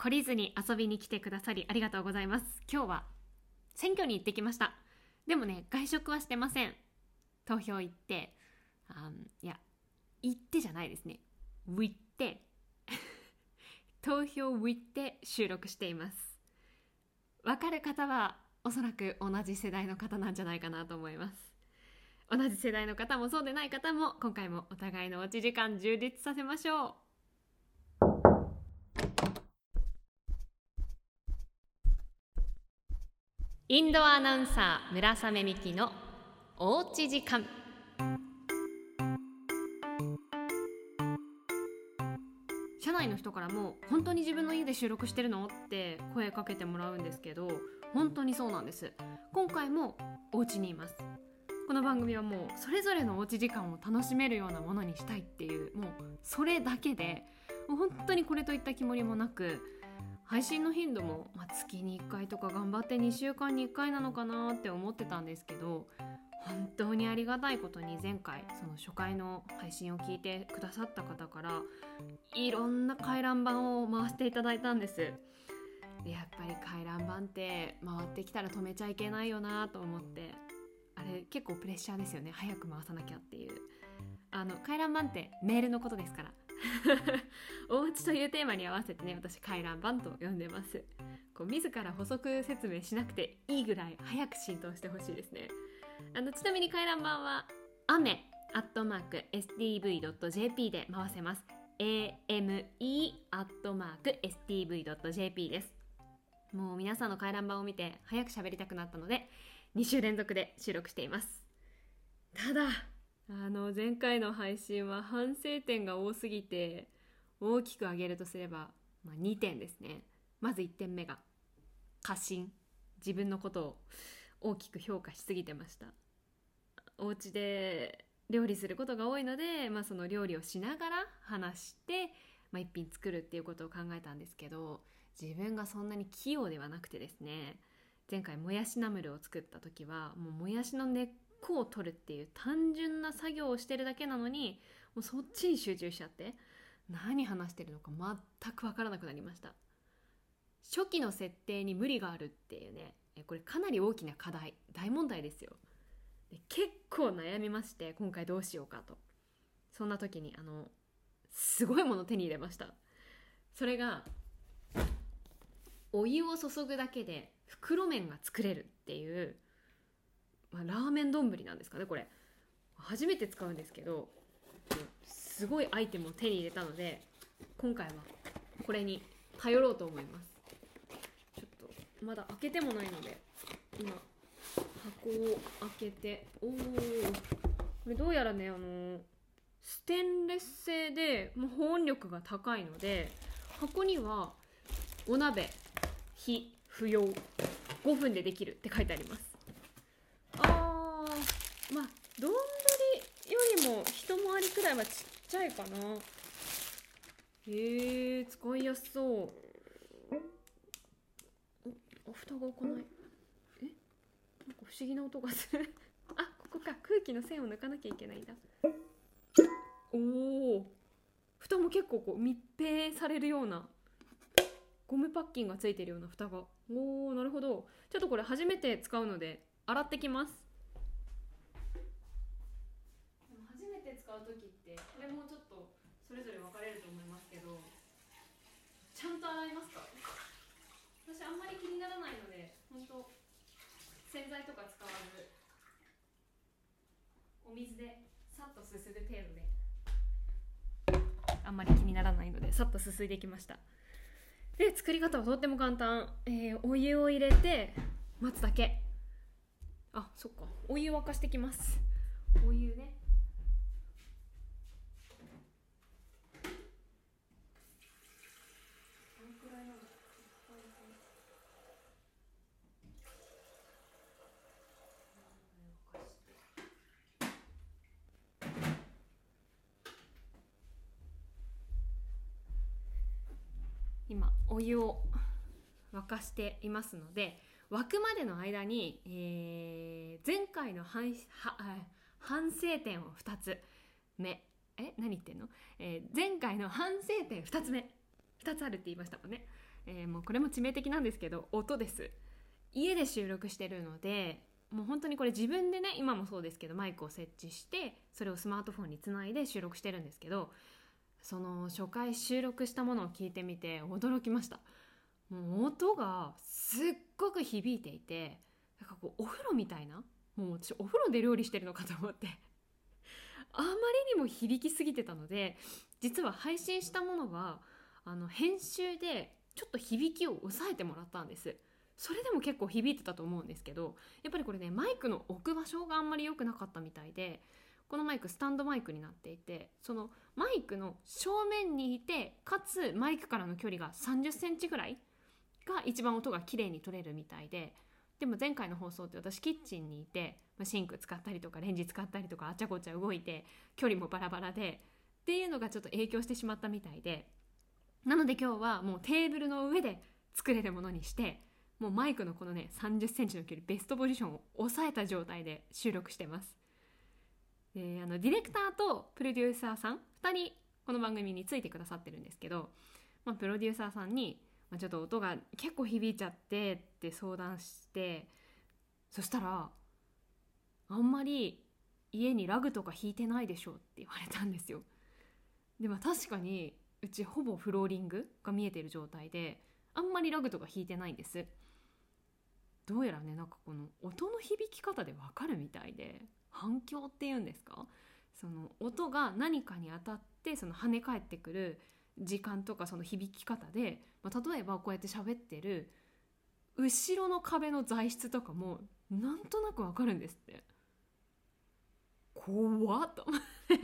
懲りずに遊びに来てくださりありがとうございます。今日は選挙に行ってきました。でもね外食はしてません。投票行ってあいや行ってじゃないですね。行って 投票行って収録しています。わかる方はおそらく同じ世代の方なんじゃないかなと思います。同じ世代の方もそうでない方も今回もお互いのおうち時間充実させましょう。インドアナウンサー村雨美希のおうち時間。社内の人からも本当に自分の家で収録してるの？って声かけてもらうんですけど本当にそうなんです。今回もお家にいます。この番組はもうそれぞれのおうち時間を楽しめるようなものにしたいっていうもうそれだけで本当にこれといった決まりもなく配信の頻度も、まあ、月に1回とか頑張って2週間に1回なのかなって思ってたんですけど本当にありがたいことに前回その初回の配信を聞いてくださった方からいろんな回覧板を回していただいたんです。でやっぱり回覧板って回ってきたら止めちゃいけないよなと思ってあれ結構プレッシャーですよね。早く回さなきゃっていう。あの回覧板ってメールのことですから。おうちというテーマに合わせてね私回覧板と呼んでます。こう自ら補足説明しなくていいぐらい早く浸透してほしいですね。あのちなみに回覧板は雨アットマーク stv.jp で回せます。ame アットマーク stv.jp です。もう皆さんの回覧板を見て早く喋りたくなったので2週連続で収録しています。ただあの前回の配信は反省点が多すぎて大きく挙げるとすれば、まあ、2点ですね。まず1点目が過信。自分のことを大きく評価しすぎてました。お家で料理することが多いので、まあ、その料理をしながら話して、まあ、一品作るっていうことを考えたんですけど自分がそんなに器用ではなくてですね前回もやしナムルを作った時はもうもやしの根っこを取るっていう単純な作業をしてるだけなのにもうそっちに集中しちゃって何話してるのか全く分からなくなりました。初期の設定に無理があるっていうねこれかなり大きな課題大問題ですよ。で結構悩みまして今回どうしようかと。そんな時にあのすごいもの手に入れました。それがお湯を注ぐだけで袋麺が作れるっていう、まあ、ラーメン丼なんですかねこれ。初めて使うんですけどすごいアイテムを手に入れたので今回はこれに頼ろうと思います。ちょっとまだ開けてもないので今箱を開けておおこれどうやらねあのステンレス製でもう保温力が高いので箱にはお鍋火不要5分でできるって書いてあります。まあ丼よりも一回りくらいはちっちゃいかな。へえ使いやすそう。お蓋が開かない。え？なんか不思議な音がする。あここか。空気の線を抜かなきゃいけないんだ。おお蓋も結構こう密閉されるようなゴムパッキンがついてるような蓋が。おおなるほど。ちょっとこれ初めて使うので洗ってきます初めて使う時ってこれもちょっとそれぞれ分かれると思いますけどちゃんと洗いますか？私あんまり気にならないので本当洗剤とか使わずお水でさっとすすぐ程度で。あんまり気にならないのでさっとすすいできました。で作り方はとっても簡単、えー、お湯を入れて待つだけ。あそっか。お湯沸かしてきます。お湯ね今湯を沸かしていますので沸くまでの間に、えー、前回の反反省点を2つ。目。え？何言ってんの、えー、前回の反省点2つ目。2つあるって言いましたもんね、えー、もうこれも致命的なんですけど音です。家で収録してるのでもう本当にこれ自分でね今もそうですけどマイクを設置してそれをスマートフォンにつないで収録してるんですけどその初回収録したものを聞いてみて驚きました。もう音がすっごく響いていてなんかこうお風呂みたいなもう私お風呂で料理してるのかと思って。あまりにも響きすぎてたので実は配信したものはあの編集でちょっと響きを抑えてもらったんです。それでも結構響いてたと思うんですけどやっぱりこれねマイクの置く場所があんまり良くなかったみたいでこのマイクスタンドマイクになっていてそのマイクの正面にいてかつマイクからの距離が3 0センチぐらいが一番音が綺麗に取れるみたいででも前回の放送って私キッチンにいてシンク使ったりとかレンジ使ったりとかあちゃこちゃ動いて距離もバラバラでっていうのがちょっと影響してしまったみたいでなので今日はもうテーブルの上で作れるものにしてもうマイクのこのね30センチの距離ベストポジションを抑えた状態で収録してます。であのディレクターとプロデューサーさん2人この番組についてくださってるんですけど、まあ、プロデューサーさんに、まあ、ちょっと音が結構響いちゃってって相談してそしたらあんまり家にラグとか引いてないでしょって言われたんですよ。でも確かにうちほぼフローリングが見えてる状態であんまりラグとか引いてないんです。どうやらねなんかこの音の響き方でわかるみたいで。反響っていうんですか？その音が何かに当たってその跳ね返ってくる時間とかその響き方で、まあ、例えばこうやって喋ってる後ろの壁の材質とかもなんとなくわかるんですって。怖っと思って。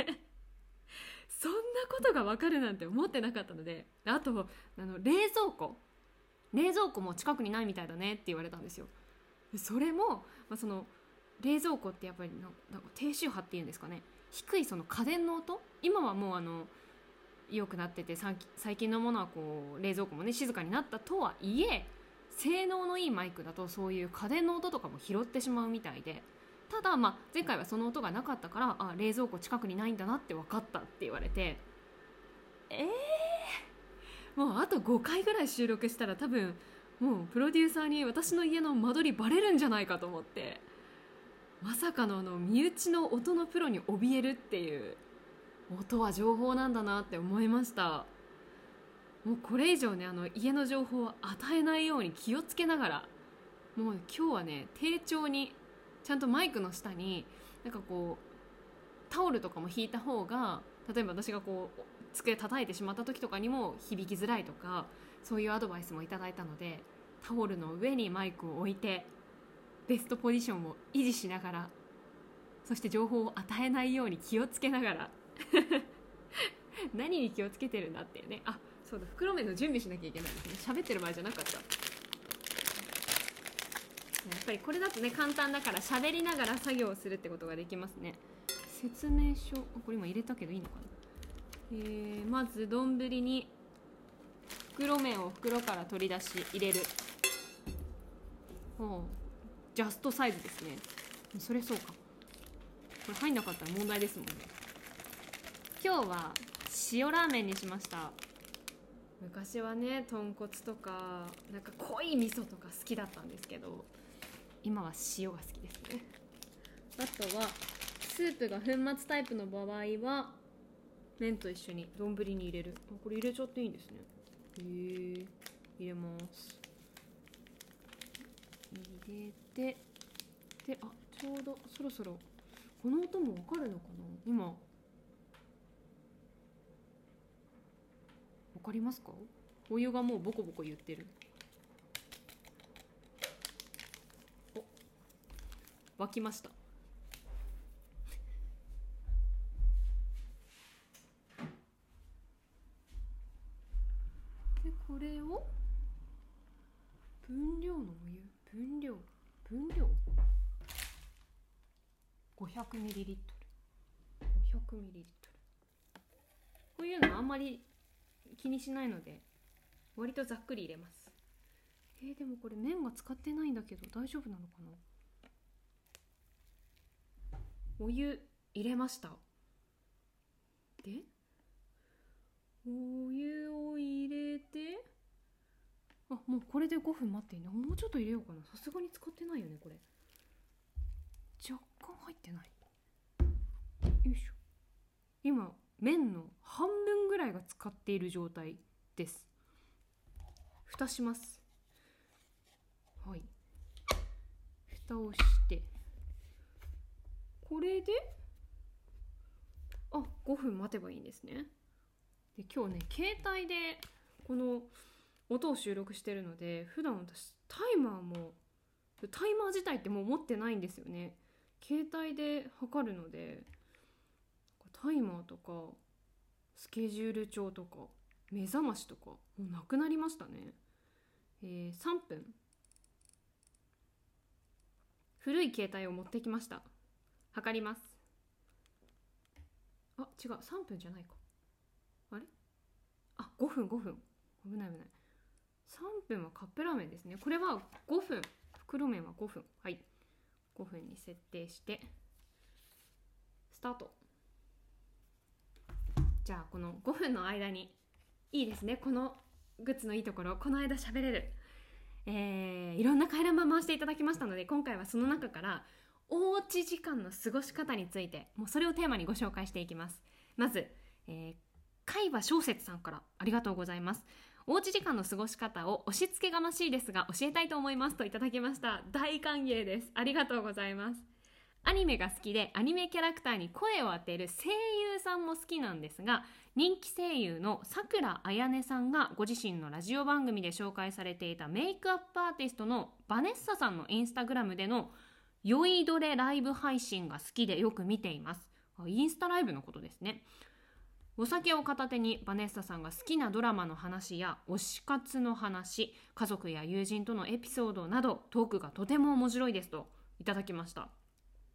そんなことがわかるなんて思ってなかったのであとあの冷蔵庫。冷蔵庫も近くにないみたいだねって言われたんですよ。それも、まあ、その冷蔵庫ってやっぱりなんか低周波っていうんですかね。低いその家電の音？今はもうあの良くなってて最近のものはこう冷蔵庫もね静かになったとはいえ性能のいいマイクだとそういう家電の音とかも拾ってしまうみたいで。ただ、まあ、前回はその音がなかったからあ冷蔵庫近くにないんだなって分かったって言われて。えー、もうあと5回ぐらい収録したら多分もうプロデューサーに私の家の間取りバレるんじゃないかと思って。まさかのあの身内の音のプロに怯えるっていう音は情報なんだなって思いました。もうこれ以上ねあの家の情報を与えないように気をつけながらもう今日はね丁重にちゃんとマイクの下になんかこうタオルとかも引いた方が例えば私がこう机叩いてしまった時とかにも響きづらいとかそういうアドバイスもいただいたのでタオルの上にマイクを置いてベストポジションを維持しながらそして情報を与えないように気をつけながら 何に気をつけてるんだっていうね。あそうだ袋麺の準備しなきゃいけないですね。喋ってる場合じゃなかった。やっぱりこれだとね簡単だから喋りながら作業をするってことができますね。説明書これ今入れたけどいいのかな。えー、まず丼に袋麺を袋から取り出し入れる。ほう。ジャストサイズですね。それそうか。これ入んなかったら問題ですもんね。今日は塩ラーメンにしました。昔はね豚骨とかなんか濃い味噌とか好きだったんですけど今は塩が好きですね。あとはスープが粉末タイプの場合は麺と一緒に丼に入れる。これ入れちゃっていいんですね。へえ入れます。入れてであちょうどそろそろこの音もわかるのかな？今。わかりますか？お湯がもうボコボコ言ってる。お沸きました。でこれを分量のお湯？分量。分量？500ml500ml こういうのあんまり気にしないので割とざっくり入れます。えー、でもこれ麺が使ってないんだけど大丈夫なのかな？お湯入れました。で？お湯を入れてあもうこれで5分待っていいのもうちょっと入れようかな。さすがに使ってないよねこれ。若干入ってない。よいしょ。今麺の半分ぐらいが使っている状態です。蓋します。はい。蓋をして。これであ5分待てばいいんですね。で今日ね携帯でこの音を収録してるので普段私タイマーもタイマー自体ってもう持ってないんですよね。携帯で測るのでタイマーとかスケジュール帳とか目覚ましとかもうなくなりましたね、えー、3分。古い携帯を持ってきました。測ります。あ違う。3分じゃないか。あれ？あ5分5分。危ない危ない。3分はカップラーメンですね。これは5分。袋麺は5分。はい。5分に設定してスタート。じゃあこの5分の間にいいですね。このグッズのいいところ。この間喋れる。えー、いろんな回覧板回していただきましたので今回はその中からおうち時間の過ごし方についてもうそれをテーマにご紹介していきます。まず、えー、海馬小説さんからありがとうございます。おうち時間の過ごし方を押し付けがましいですが教えたいと思いますといただきました。大歓迎です。ありがとうございます。アニメが好きでアニメキャラクターに声を当てる声優さんも好きなんですが人気声優のさくらあやねさんがご自身のラジオ番組で紹介されていたメイクアップアーティストのバネッサさんのインスタグラムでの酔いどれライブ配信が好きでよく見ています。インスタライブのことですね。お酒を片手にバネッサさんが好きなドラマの話や推し活の話家族や友人とのエピソードなどトークがとても面白いですといただきました。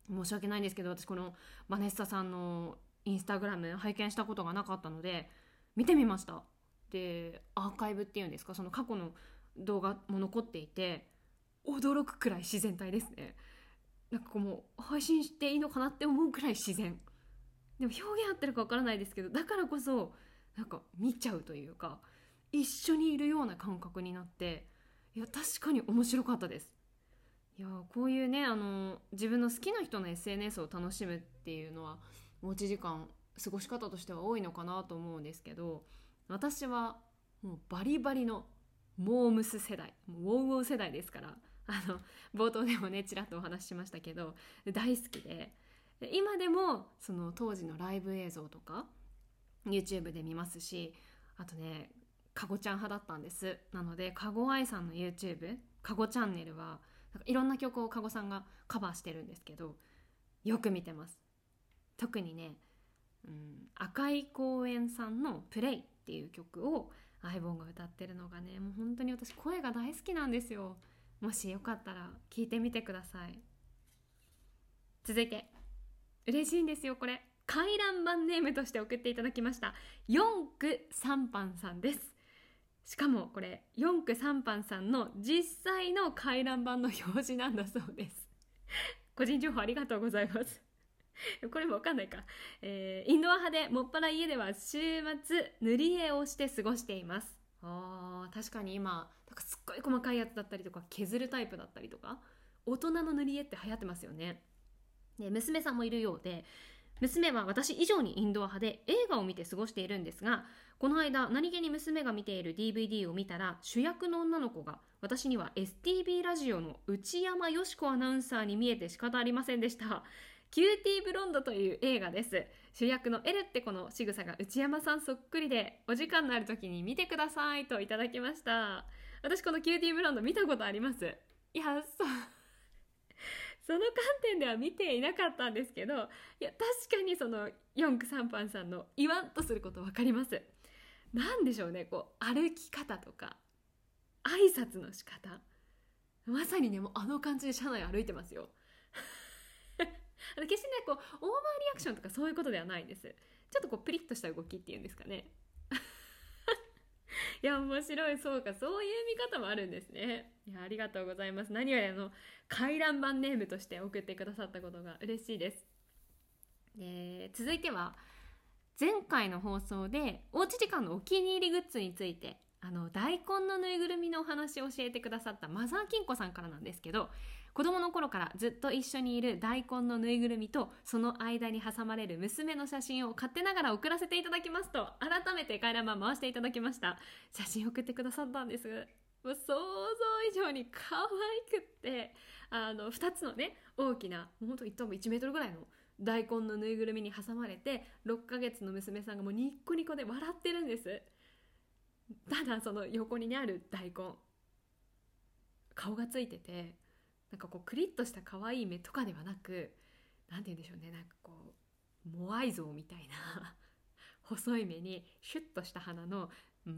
申し訳ないんですけど私このバネッサさんのインスタグラム拝見したことがなかったので見てみました。でアーカイブっていうんですかその過去の動画も残っていて驚くくらい自然体ですね。なんかこうもう配信していいのかなって思うくらい自然。でも表現合ってるかわからないですけどだからこそなんか見ちゃうというか一緒にいるような感覚になっていや確かに面白かったです。いやこういうねあの自分の好きな人の SNS を楽しむっていうのはおうち時間過ごし方としては多いのかなと思うんですけど私はもうバリバリのモームス世代ウォウウォウ世代ですからあの冒頭でもねちらっとお話ししましたけど大好きで今でもその当時のライブ映像とか YouTube で見ますしあとねかごちゃん派だったんです。なのでかご愛さんの YouTube かごチャンネルはなんかいろんな曲をかごさんがカバーしてるんですけどよく見てます。特にね、うん、赤い公園さんの「プレイっていう曲をアイボンが歌ってるのがねもう本当に私声が大好きなんですよ。もしよかったら聞いてみてください。続いて。嬉しいんですよこれ。回覧板ネームとして送っていただきました。四区三番さんです。しかもこれ四区三番さんの実際の回覧板の表示なんだそうです。個人情報ありがとうございます。これもわかんないか、えー、インドア派でもっぱら家では週末塗り絵をして過ごしています。あー確かに今なんかすっごい細かいやつだったりとか削るタイプだったりとか。大人の塗り絵って流行ってますよね。で娘さんもいるようで娘は私以上にインドア派で映画を見て過ごしているんですがこの間何気に娘が見ている DVD を見たら主役の女の子が私には STB ラジオの内山よし子アナウンサーに見えて仕方ありませんでした。キューティーブロンドという映画です。主役のエルって子の仕草が内山さんそっくりでお時間のある時に見てくださいといただきました。私このキューティーブロンド見たことあります。いやそう。その観点では見ていなかったんですけどいや確かにその四駆三班さんの言わんとすること分かります。何でしょうねこう歩き方とか挨拶の仕方。まさにねもうあの感じで車内歩いてますよ。決してねこうオーバーリアクションとかそういうことではないんです。ちょっとこうプリッとした動きっていうんですかね。いや面白い。そうか。そういう見方もあるんですね。いやありがとうございます。何よりあの回覧板ネームとして送ってくださったことが嬉しいです。で続いては前回の放送でおうち時間のお気に入りグッズについてあの大根のぬいぐるみのお話を教えてくださったマザー金子さんからなんですけど子供の頃からずっと一緒にいる大根のぬいぐるみとその間に挟まれる娘の写真を勝手ながら送らせていただきますと改めて回覧板回していただきました。写真送ってくださったんです。もう想像以上に可愛くってあの2つのね大きなもうほんと多分1メートルぐらいの大根のぬいぐるみに挟まれて6ヶ月の娘さんがもうニッコニコで笑ってるんです。ただその横にある大根。顔がついててなんかこうクリッとした可愛い目とかではなく何て言うんでしょうねなんかこうモアイ像みたいな 細い目にシュッとした鼻の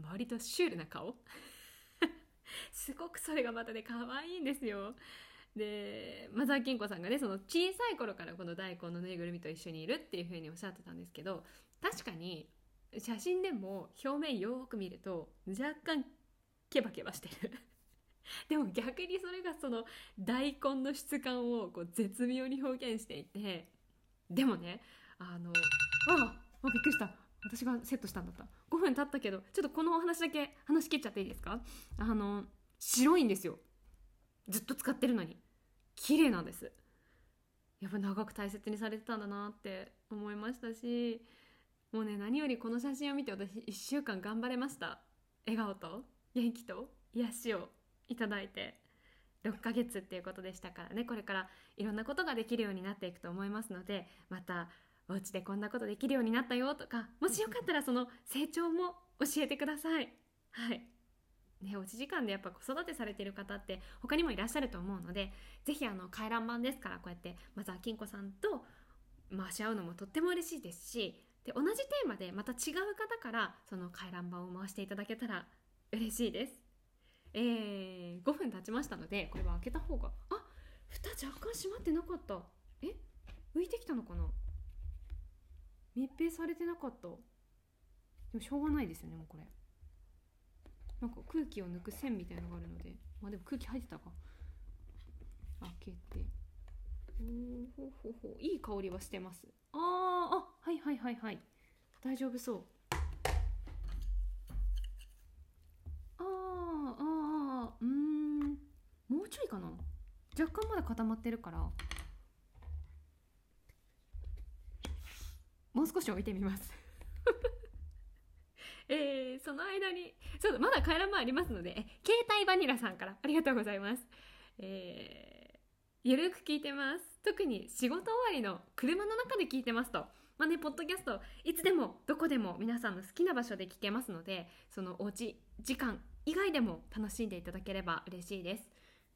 割とシュールな顔。すごくそれがまたね可愛いんですよ。でマザー金子さんがねその小さい頃からこの大根のぬいぐるみと一緒にいるっていう風におっしゃってたんですけど確かに写真でも表面よく見ると若干ケバケバしてる。でも逆にそれがその大根の質感をこう絶妙に表現していてでもねあのああびっくりした。私がセットしたんだった。5分経ったけどちょっとこのお話だけ話し切っちゃっていいですか？あの白いんですよ。ずっと使ってるのに。綺麗なんです。やっぱ長く大切にされてたんだなって思いましたしもうね何よりこの写真を見て私1週間頑張れました。笑顔と元気と癒しを。いただいて6ヶ月っていうことでしたからね。これからいろんなことができるようになっていくと思いますのでまたお家でこんなことできるようになったよとかもしよかったらその成長も教えてください。はい。ね、おうち時間でやっぱ子育てされてる方って他にもいらっしゃると思うので是非あの回覧板ですからこうやってまずは金子さんと回し合うのもとっても嬉しいですしで同じテーマでまた違う方からその回覧板を回していただけたら嬉しいです。えー、5分経ちましたのでこれは開けた方があ蓋若干閉まってなかった。え？浮いてきたのかな？密閉されてなかった。でもしょうがないですよねもうこれ。なんか空気を抜く線みたいのがあるので。まあでも空気入ってたか。開けて。ほほほほいい香りはしてます。あーあはいはいはいはい。大丈夫そうあーあーうん。もうちょいかな。若干まだ固まってるから。もう少し置いてみます。えー、その間にそうだまだ回覧板ありますので携帯バニラさんからありがとうございます。えー、ゆるく聞いてます。特に仕事終わりの車の中で聞いてますと。まあねポッドキャストいつでもどこでも皆さんの好きな場所で聞けますのでそのおうち時間以外でも楽しんでいただければ嬉しいです。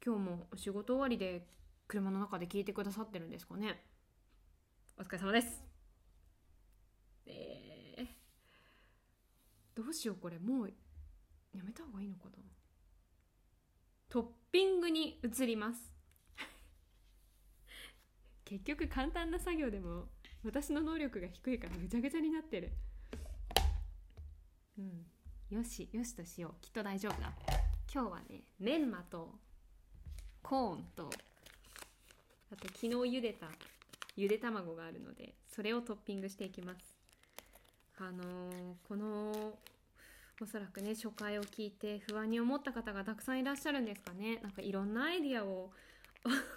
今日もお仕事終わりで車の中で聞いてくださってるんですかね？お疲れ様です。えー、どうしようこれ。もうやめた方がいいのかな？トッピングに移ります。結局簡単な作業でも私の能力が低いからぐちゃぐちゃになってる。うんよしよしとしよう。きっと大丈夫だ。今日はねメンマとコーンとあと昨日茹でたゆで卵があるのでそれをトッピングしていきます。あのー、このおそらくね初回を聞いて不安に思った方がたくさんいらっしゃるんですかね。なんかいろんなアイディアを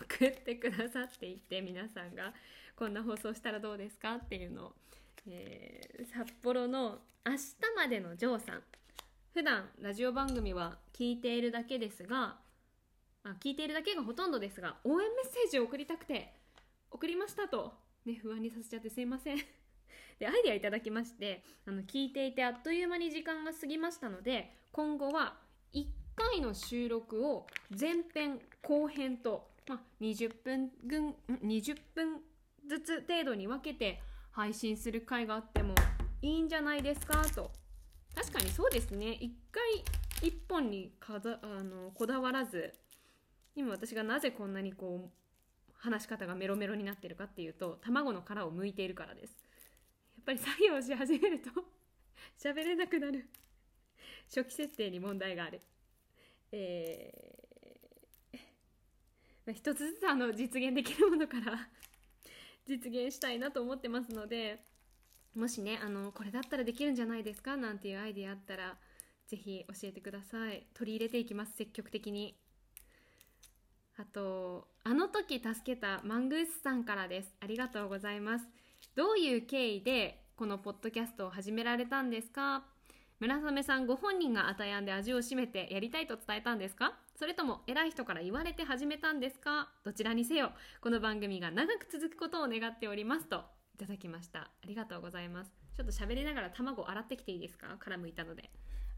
送ってくださっていて皆さんがこんな放送したらどうですかっていうのを、えー、札幌の明日までのジョーさん普段ラジオ番組は聞いているだけですがあ聞いているだけがほとんどですが応援メッセージを送りたくて送りましたと、ね、不安にさせちゃってすいません。でアイデアいただきましてあの聞いていてあっという間に時間が過ぎましたので今後は1回の収録を前編後編と、まあ、20分分20分ずつ程度に分けて配信する回があってもいいんじゃないですかと確かにそうですね。1回1本にかざあのこだわらず今私がなぜこんなにこう話し方がメロメロになってるかっていうと卵の殻を剥いているからです。やっぱり作業し始めると 喋れなくなる。初期設定に問題がある。えー、一つずつあの実現できるものから 実現したいなと思ってますのでもしねあのこれだったらできるんじゃないですかなんていうアイディアあったらぜひ教えてください。取り入れていきます積極的に。あとあの時助けたマングースさんからです。ありがとうございます。どういう経緯でこのポッドキャストを始められたんですか？村雨さんご本人があたやんで味を占めてやりたいと伝えたんですか？それとも偉い人から言われて始めたんですか？どちらにせよこの番組が長く続くことを願っておりますとただきました。ありがとうございます。ちょっと喋りながら卵洗ってきていいですか？殻むいたので。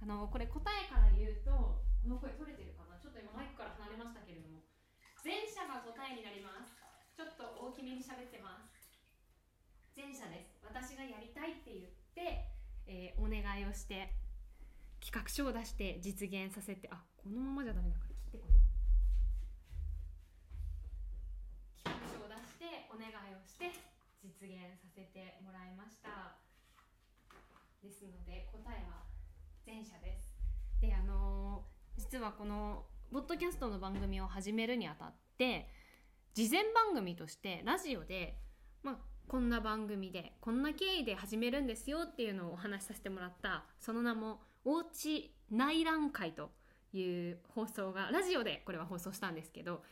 あのこれ答えから言うとこの声取れてるかな？ちょっと今マイクから離れましたけれども。前者が答えになります。ちょっと大きめに喋ってます。前者です。私がやりたいって言って、えー、お願いをして企画書を出して実現させてあこのままじゃダメだから。実現させてもらいました。ですので答えは前者です。であのー、実はこのポッドキャストの番組を始めるにあたって事前番組としてラジオでまあこんな番組でこんな経緯で始めるんですよっていうのをお話しさせてもらったその名も「おうち内覧会」という放送がラジオでこれは放送したんですけど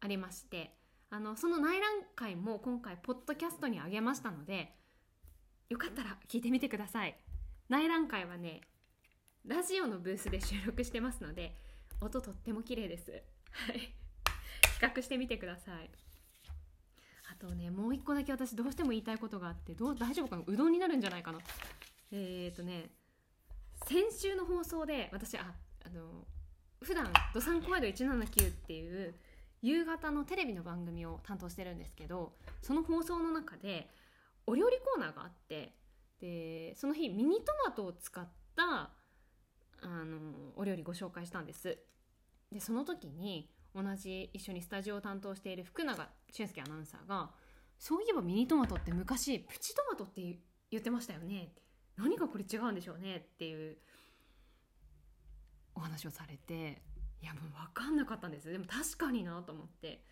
ありましてあのその内覧会も今回ポッドキャストにあげましたのでよかったら聞いてみてください。内覧会はねラジオのブースで収録してますので音とっても綺麗です。はい。比較してみてください。あとねもう一個だけ私どうしても言いたいことがあってどう大丈夫かな？うどんになるんじゃないかな？えっ、とね先週の放送で私ああの普段ドサンコワイド179っていう夕方のテレビの番組を担当してるんですけどその放送の中でお料理コーナーがあってでその日ミニトマトを使ったあのお料理ご紹介したんです。でその時に同じ一緒にスタジオを担当している福永俊介アナウンサーが「そういえばミニトマトって昔プチトマトって言ってましたよね」何がこれ違うんでしょうねっていうお話をされていやもう分かんなかったんですでも確かになと思って。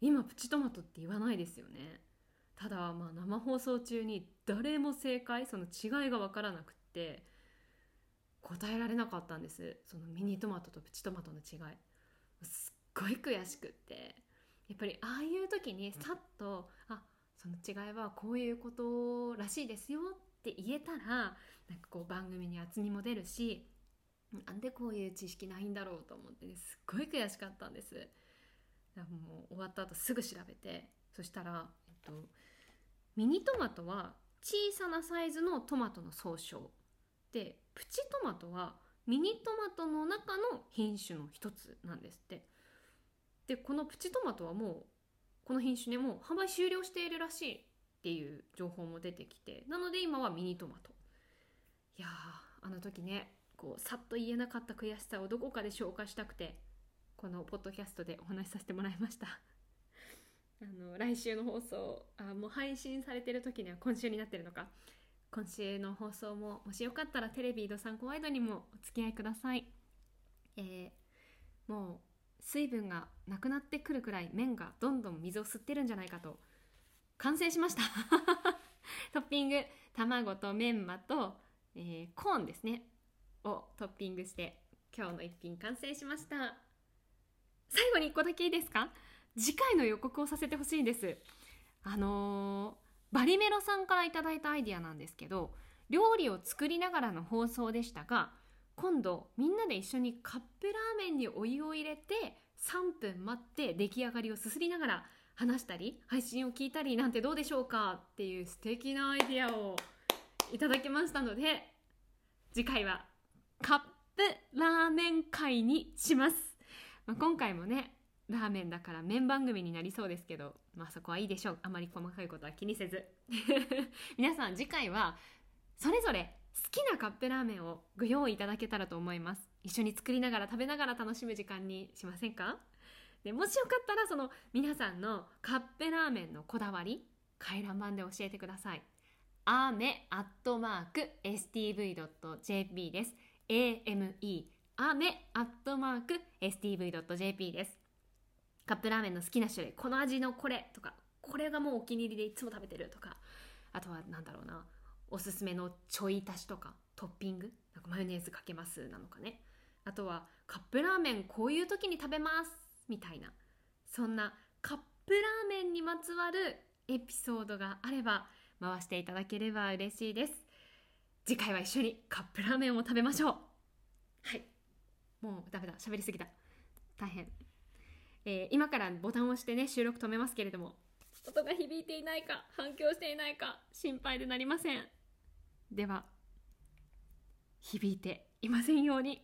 今プチトマトって言わないですよね。ただまあ生放送中に誰も正解その違いが分からなくって答えられなかったんです。そのミニトマトとプチトマトの違い。すっごい悔しくって。やっぱりああいう時にさっと「あその違いはこういうことらしいですよ」って言えたらなんかこう番組に厚みも出るしなんでこういう知識ないんだろうと思って、ね、すっごい悔しかったんです。だからもう終わった後すぐ調べてそしたら、えっと、ミニトマトは小さなサイズのトマトの総称でプチトマトはミニトマトの中の品種の一つなんですって。でこのプチトマトはもうこの品種ねもう販売終了しているらしいっていう情報も出てきてなので今はミニトマト。いやあの時ねこうさっと言えなかった悔しさをどこかで消化したくてこのポッドキャストでお話しさせてもらいました。あの来週の放送あもう配信されてる時には今週になってるのか。今週の放送ももしよかったらテレビドサンコワイドにもお付き合いください、えー、もう水分がなくなってくるくらい麺がどんどん水を吸ってるんじゃないかと。完成しました。トッピング。卵とメンマと、えー、コーンですね。をトッピングして今日の一品完成しました。最後に1個だけいいですか？次回の予告をさせてほしいんです。あのー、バリメロさんから頂いたアイディアなんですけど料理を作りながらの放送でしたが今度みんなで一緒にカップラーメンにお湯を入れて3分待って出来上がりをすすりながら話したり配信を聞いたりなんてどうでしょうか？っていう素敵なアイディアをいただきましたので次回はカップラーメン会にします、まあ、今回もねラーメンだから麺番組になりそうですけどまあそこはいいでしょう。あまり細かいことは気にせず。皆さん次回はそれぞれ好きなカップラーメンをご用意いただけたらと思います。一緒に作りながら食べながら楽しむ時間にしませんか？でもしよかったらその皆さんのカップラーメンのこだわり回覧板で教えてください。アメアットマーク stv.jp です。Ame アメアットマーク stv.jp です。カップラーメンの好きな種類この味のこれとかこれがもうお気に入りでいつも食べてるとかあとは何だろうなおすすめのちょい足しとかトッピングなんかマヨネーズかけますなのかね。あとはカップラーメンこういう時に食べますみたいなそんなカップラーメンにまつわるエピソードがあれば回していただければ嬉しいです。次回は一緒にカップラーメンを食べましょう。はい。もうダメだ。喋りすぎた。大変、えー今からボタンを押してね収録止めますけれども。音が響いていないか反響していないか心配でなりません。では響いていませんように